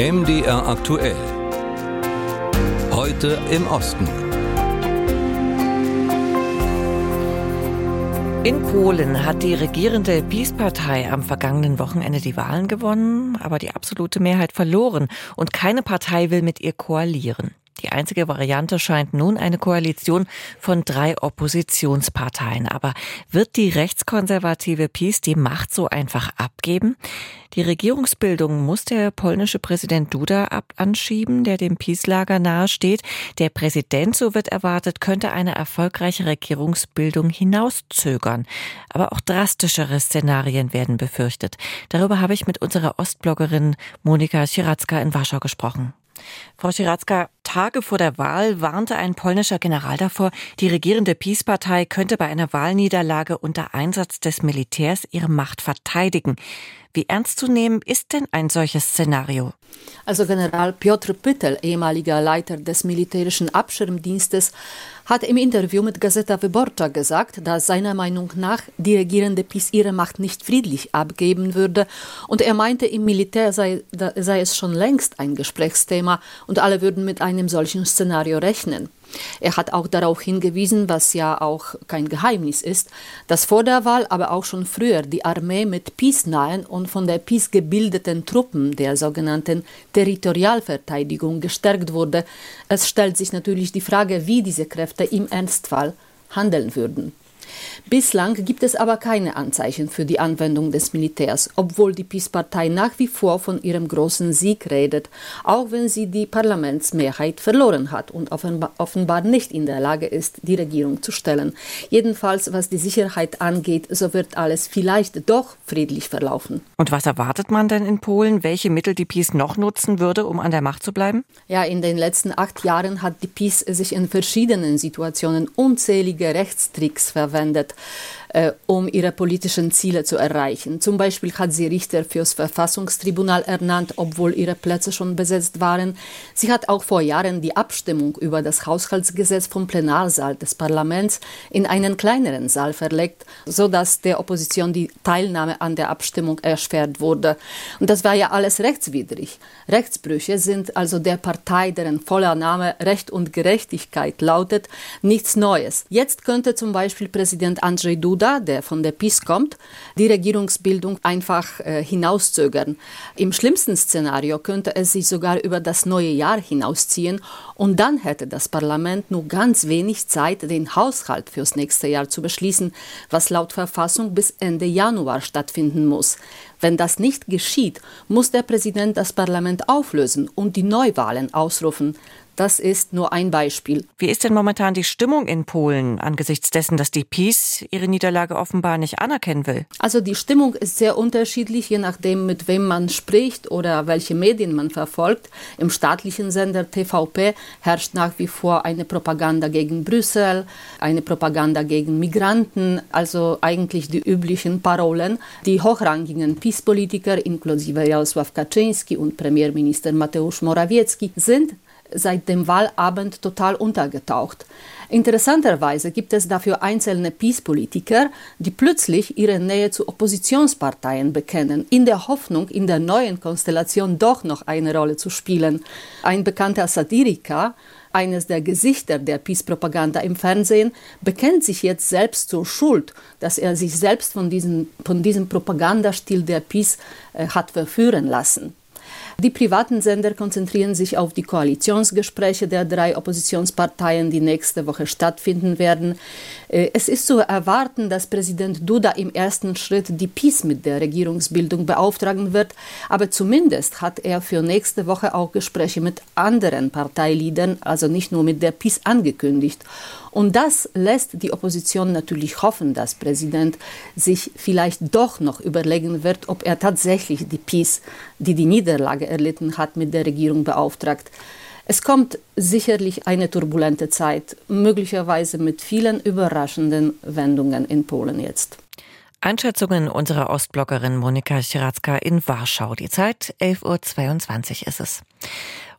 MDR aktuell. Heute im Osten. In Polen hat die regierende PiS-Partei am vergangenen Wochenende die Wahlen gewonnen, aber die absolute Mehrheit verloren und keine Partei will mit ihr koalieren. Die einzige Variante scheint nun eine Koalition von drei Oppositionsparteien. Aber wird die rechtskonservative PiS die Macht so einfach abgeben? Die Regierungsbildung muss der polnische Präsident Duda ab anschieben, der dem PiS-Lager nahesteht. Der Präsident, so wird erwartet, könnte eine erfolgreiche Regierungsbildung hinauszögern. Aber auch drastischere Szenarien werden befürchtet. Darüber habe ich mit unserer Ostbloggerin Monika Schirazka in Warschau gesprochen. Frau Schirazka, Tage vor der Wahl warnte ein polnischer General davor, die regierende PiS-Partei könnte bei einer Wahlniederlage unter Einsatz des Militärs ihre Macht verteidigen. Wie ernst zu nehmen ist denn ein solches Szenario? Also General Piotr Pytel, ehemaliger Leiter des militärischen Abschirmdienstes, hat im Interview mit Gazeta Wyborcza gesagt, dass seiner Meinung nach die regierende PiS ihre Macht nicht friedlich abgeben würde. Und er meinte, im Militär sei, sei es schon längst ein Gesprächsthema und alle würden mit einem solchen Szenario rechnen. Er hat auch darauf hingewiesen, was ja auch kein Geheimnis ist, dass vor der Wahl, aber auch schon früher die Armee mit PiS-nahen und von der PiS gebildeten Truppen der sogenannten Territorialverteidigung gestärkt wurde. Es stellt sich natürlich die Frage, wie diese Kräfte im Ernstfall handeln würden. Bislang gibt es aber keine Anzeichen für die Anwendung des Militärs, obwohl die PiS-Partei nach wie vor von ihrem großen Sieg redet, auch wenn sie die Parlamentsmehrheit verloren hat und offenbar nicht in der Lage ist, die Regierung zu stellen. Jedenfalls, was die Sicherheit angeht, so wird alles vielleicht doch friedlich verlaufen. Und was erwartet man denn in Polen, welche Mittel die PiS noch nutzen würde, um an der Macht zu bleiben? Ja, in den letzten acht Jahren hat die PiS sich in verschiedenen Situationen unzählige Rechtstricks verwendet offended äh, um ihre politischen Ziele zu erreichen. Zum Beispiel hat sie Richter fürs Verfassungstribunal ernannt, obwohl ihre Plätze schon besetzt waren. Sie hat auch vor Jahren die Abstimmung über das Haushaltsgesetz vom Plenarsaal des Parlaments in einen kleineren Saal verlegt, sodass der Opposition die Teilnahme an der Abstimmung erschwert wurde. Und das war ja alles rechtswidrig. Rechtsbrüche sind also der Partei, deren voller Name Recht und Gerechtigkeit lautet, nichts Neues. Jetzt könnte zum Beispiel Präsident Andrzej Duda, der von der PiS kommt, die Regierungsbildung einfach äh, hinauszögern. Im schlimmsten Szenario könnte es sich sogar über das neue Jahr hinausziehen und dann hätte das Parlament nur ganz wenig Zeit, den Haushalt fürs nächste Jahr zu beschließen, was laut Verfassung bis Ende Januar stattfinden muss. Wenn das nicht geschieht, muss der Präsident das Parlament auflösen und die Neuwahlen ausrufen. Das ist nur ein Beispiel. Wie ist denn momentan die Stimmung in Polen angesichts dessen, dass die PiS ihre Niederlage offenbar nicht anerkennen will? Also die Stimmung ist sehr unterschiedlich, je nachdem, mit wem man spricht oder welche Medien man verfolgt. Im staatlichen Sender TVP herrscht nach wie vor eine Propaganda gegen Brüssel, eine Propaganda gegen Migranten, also eigentlich die üblichen Parolen. Die hochrangigen PiS-Politiker, inklusive Jarosław Kaczynski und Premierminister Mateusz Morawiecki, sind seit dem Wahlabend total untergetaucht. Interessanterweise gibt es dafür einzelne Peace-Politiker, die plötzlich ihre Nähe zu Oppositionsparteien bekennen, in der Hoffnung, in der neuen Konstellation doch noch eine Rolle zu spielen. Ein bekannter Satiriker, eines der Gesichter der Peace-Propaganda im Fernsehen, bekennt sich jetzt selbst zur Schuld, dass er sich selbst von diesem, von diesem Propagandastil der Peace äh, hat verführen lassen. Die privaten Sender konzentrieren sich auf die Koalitionsgespräche der drei Oppositionsparteien, die nächste Woche stattfinden werden. Äh, es ist zu erwarten, dass Präsident Duda im ersten Schritt die PiS mit der Regierungsbildung beauftragen wird, aber zumindest hat er für nächste Woche auch Gespräche mit anderen Parteiliedern, also nicht nur mit der PiS angekündigt. Und das lässt die Opposition natürlich hoffen, dass Präsident sich vielleicht doch noch überlegen wird, ob er tatsächlich die PiS, die die Niederlage erlitten hat, mit der Regierung beauftragt. Es kommt sicherlich eine turbulente Zeit, möglicherweise mit vielen überraschenden Wendungen in Polen jetzt. Einschätzungen unserer Ostbloggerin Monika Schiratzka in Warschau. Die Zeit 11.22 Uhr ist es.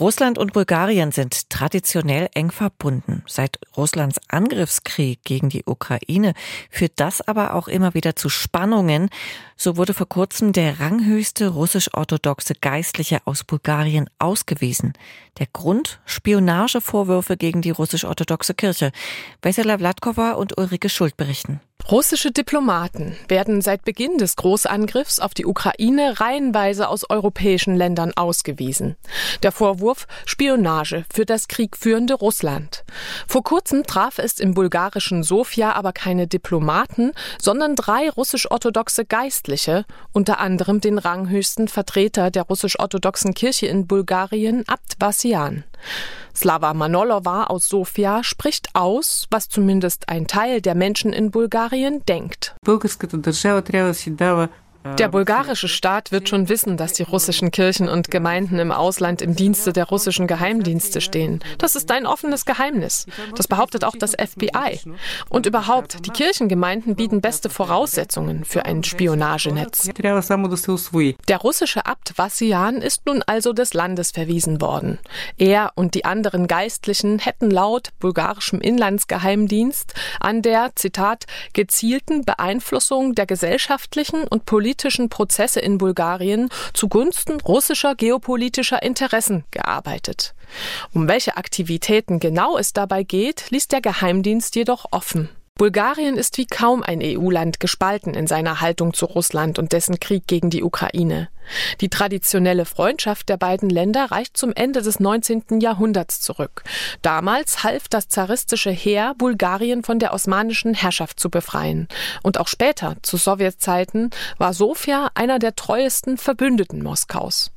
Russland und Bulgarien sind traditionell eng verbunden. Seit Russlands Angriffskrieg gegen die Ukraine führt das aber auch immer wieder zu Spannungen. So wurde vor kurzem der ranghöchste russisch-orthodoxe Geistliche aus Bulgarien ausgewiesen. Der Grund? Spionagevorwürfe gegen die russisch-orthodoxe Kirche. Vesela Vladkova und Ulrike Schuld berichten. Russische Diplomaten werden seit Beginn des Großangriffs auf die Ukraine reihenweise aus europäischen Ländern ausgewiesen. Der Vorwurf Spionage für das kriegführende Russland. Vor kurzem traf es im bulgarischen Sofia aber keine Diplomaten, sondern drei russisch-orthodoxe Geistliche, unter anderem den ranghöchsten Vertreter der russisch-orthodoxen Kirche in Bulgarien, Abt Vassian. Slava Manolova aus Sofia spricht aus, was zumindest ein Teil der Menschen in Bulgarien denkt. Der bulgarische Staat wird schon wissen, dass die russischen Kirchen und Gemeinden im Ausland im Dienste der russischen Geheimdienste stehen. Das ist ein offenes Geheimnis. Das behauptet auch das FBI. Und überhaupt, die Kirchengemeinden bieten beste Voraussetzungen für ein Spionagenetz. Der russische Abt Vassian ist nun also des Landes verwiesen worden. Er und die anderen Geistlichen hätten laut bulgarischem Inlandsgeheimdienst an der, Zitat, gezielten Beeinflussung der gesellschaftlichen und politischen politischen Prozesse in Bulgarien zugunsten russischer geopolitischer Interessen gearbeitet. Um welche Aktivitäten genau es dabei geht, ließ der Geheimdienst jedoch offen. Bulgarien ist wie kaum ein EU-Land gespalten in seiner Haltung zu Russland und dessen Krieg gegen die Ukraine. Die traditionelle Freundschaft der beiden Länder reicht zum Ende des 19. Jahrhunderts zurück. Damals half das zaristische Heer, Bulgarien von der osmanischen Herrschaft zu befreien. Und auch später, zu Sowjetzeiten, war Sofia einer der treuesten Verbündeten Moskaus.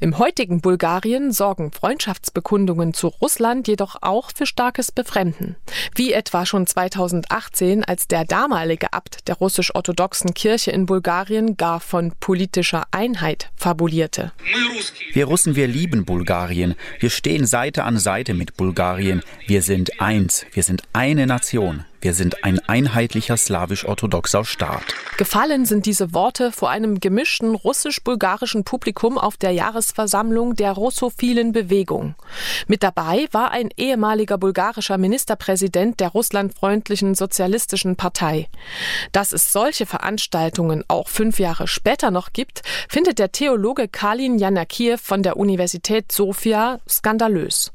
Im heutigen Bulgarien sorgen Freundschaftsbekundungen zu Russland jedoch auch für starkes Befremden. Wie etwa schon 2018, als der damalige Abt der russisch-orthodoxen Kirche in Bulgarien gar von politischer Einheit fabulierte. Wir Russen, wir lieben Bulgarien. Wir stehen Seite an Seite mit Bulgarien. Wir sind eins. Wir sind eine Nation. Wir sind ein einheitlicher slawisch-orthodoxer Staat. Gefallen sind diese Worte vor einem gemischten russisch-bulgarischen Publikum auf der Jahresversammlung der russophilen Bewegung. Mit dabei war ein ehemaliger bulgarischer Ministerpräsident der russlandfreundlichen Sozialistischen Partei. Dass es solche Veranstaltungen auch fünf Jahre später noch gibt, findet der Theologe Kalin Janakiev von der Universität Sofia skandalös.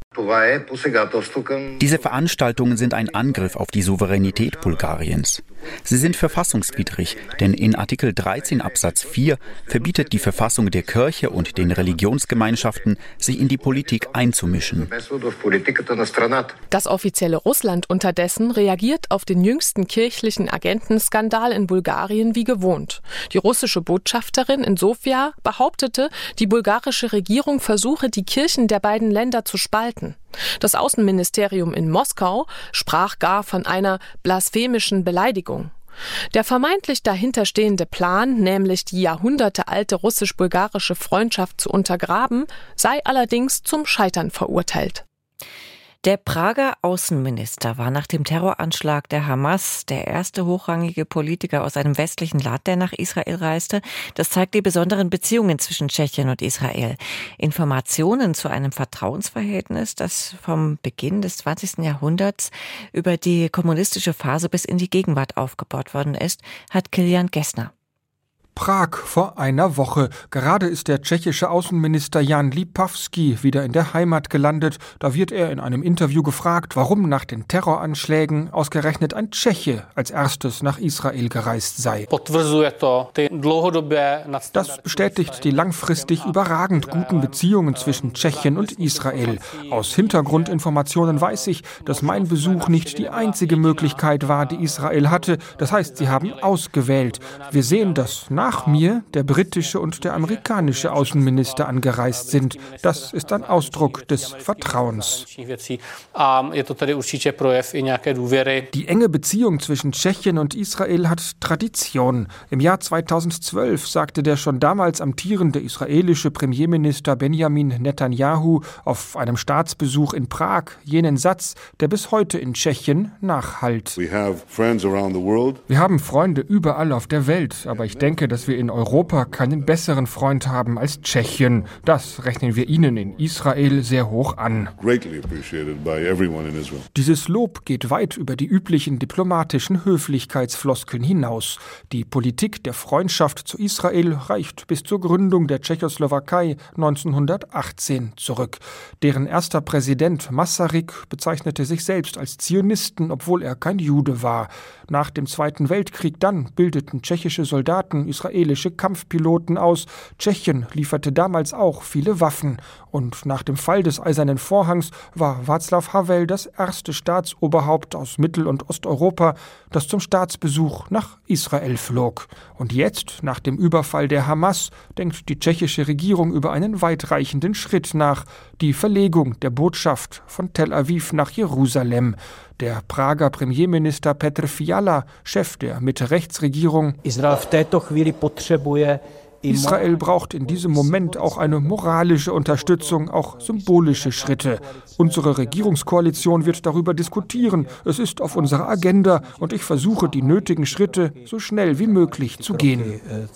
Diese Veranstaltungen sind ein Angriff auf die Souveränität Bulgariens. Sie sind verfassungswidrig, denn in Artikel 13 Absatz 4 verbietet die Verfassung der Kirche und den Religionsgemeinschaften, sich in die Politik einzumischen. Das offizielle Russland unterdessen reagiert auf den jüngsten kirchlichen Agentenskandal in Bulgarien wie gewohnt. Die russische Botschafterin in Sofia behauptete, die bulgarische Regierung versuche, die Kirchen der beiden Länder zu spalten. Das Außenministerium in Moskau sprach gar von einer blasphemischen Beleidigung. Der vermeintlich dahinterstehende Plan, nämlich die jahrhundertealte russisch-bulgarische Freundschaft zu untergraben, sei allerdings zum Scheitern verurteilt. Der Prager Außenminister war nach dem Terroranschlag der Hamas der erste hochrangige Politiker aus einem westlichen Land, der nach Israel reiste. Das zeigt die besonderen Beziehungen zwischen Tschechien und Israel. Informationen zu einem Vertrauensverhältnis, das vom Beginn des 20. Jahrhunderts über die kommunistische Phase bis in die Gegenwart aufgebaut worden ist, hat Kilian Gessner. Prag vor einer Woche. Gerade ist der tschechische Außenminister Jan Lipavsky wieder in der Heimat gelandet. Da wird er in einem Interview gefragt, warum nach den Terroranschlägen ausgerechnet ein Tscheche als erstes nach Israel gereist sei. Das bestätigt die langfristig überragend guten Beziehungen zwischen Tschechien und Israel. Aus Hintergrundinformationen weiß ich, dass mein Besuch nicht die einzige Möglichkeit war, die Israel hatte. Das heißt, sie haben ausgewählt. Wir sehen das nach mir der britische und der amerikanische Außenminister angereist sind. Das ist ein Ausdruck des Vertrauens. Die enge Beziehung zwischen Tschechien und Israel hat Tradition. Im Jahr 2012 sagte der schon damals amtierende israelische Premierminister Benjamin Netanyahu auf einem Staatsbesuch in Prag jenen Satz, der bis heute in Tschechien nachhallt. Wir haben Freunde überall auf der Welt, aber ich denke, dass wir in Europa keinen besseren Freund haben als Tschechien. Das rechnen wir ihnen in Israel sehr hoch an. Dieses Lob geht weit über die üblichen diplomatischen Höflichkeitsfloskeln hinaus. Die Politik der Freundschaft zu Israel reicht bis zur Gründung der Tschechoslowakei 1918 zurück. Deren erster Präsident Masaryk bezeichnete sich selbst als Zionisten, obwohl er kein Jude war. Nach dem Zweiten Weltkrieg dann bildeten tschechische Soldaten israelische Kampfpiloten aus. Tschechien lieferte damals auch viele Waffen. Und nach dem Fall des Eisernen Vorhangs war Václav Havel das erste Staatsoberhaupt aus Mittel- und Osteuropa, das zum Staatsbesuch nach Israel flog. Und jetzt, nach dem Überfall der Hamas, denkt die tschechische Regierung über einen weitreichenden Schritt nach, die Verlegung der Botschaft von Tel Aviv nach Jerusalem. Der Prager Premierminister Petr Fiala, Chef der Mitte-Rechts-Regierung, Israel v této chvíli potřebuje Israel braucht in diesem Moment auch eine moralische Unterstützung, auch symbolische Schritte. Unsere Regierungskoalition wird darüber diskutieren. Es ist auf unserer Agenda und ich versuche, die nötigen Schritte so schnell wie möglich zu gehen. Äh,